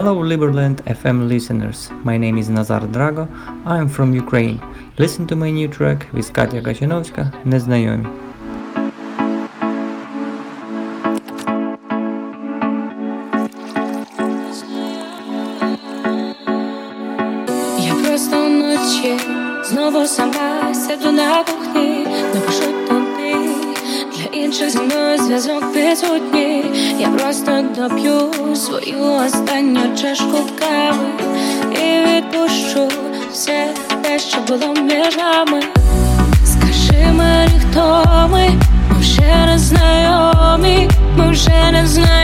Hello, Liberland FM listeners. My name is Nazar Drago. I am from Ukraine. Listen to my new track with Katya Качановська Незнайомі. Я просто вночі знову сама сяду на кухні, напишу тобі зв'язок відсутній Я просто доп'ю свою останню чашку кави і відпущу все те, що було між нами. Скажи мені, хто ми, ми вже не знайомі, ми вже не знайомі,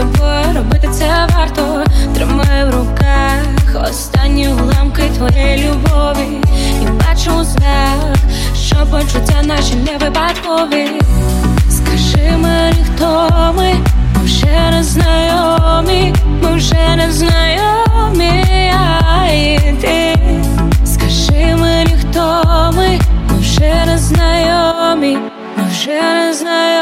тобою робити це варто. Тримаю в руках останні уламки твоєї любові. І бачу знак, що почуття наші не випадкові. Скажи мені, хто ми, ми вже не знайомі, ми вже не знайомі, а і ти Скажи мені, хто ми, ми вже не знайомі, ми вже не знайомі.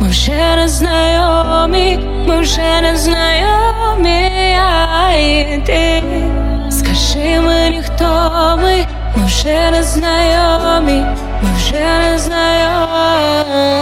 Ми, вже не знайомі, ми вже не знайомі, а і ти Скажи мені, хто ми, ми вже не знайомі, ми вже не знайомі.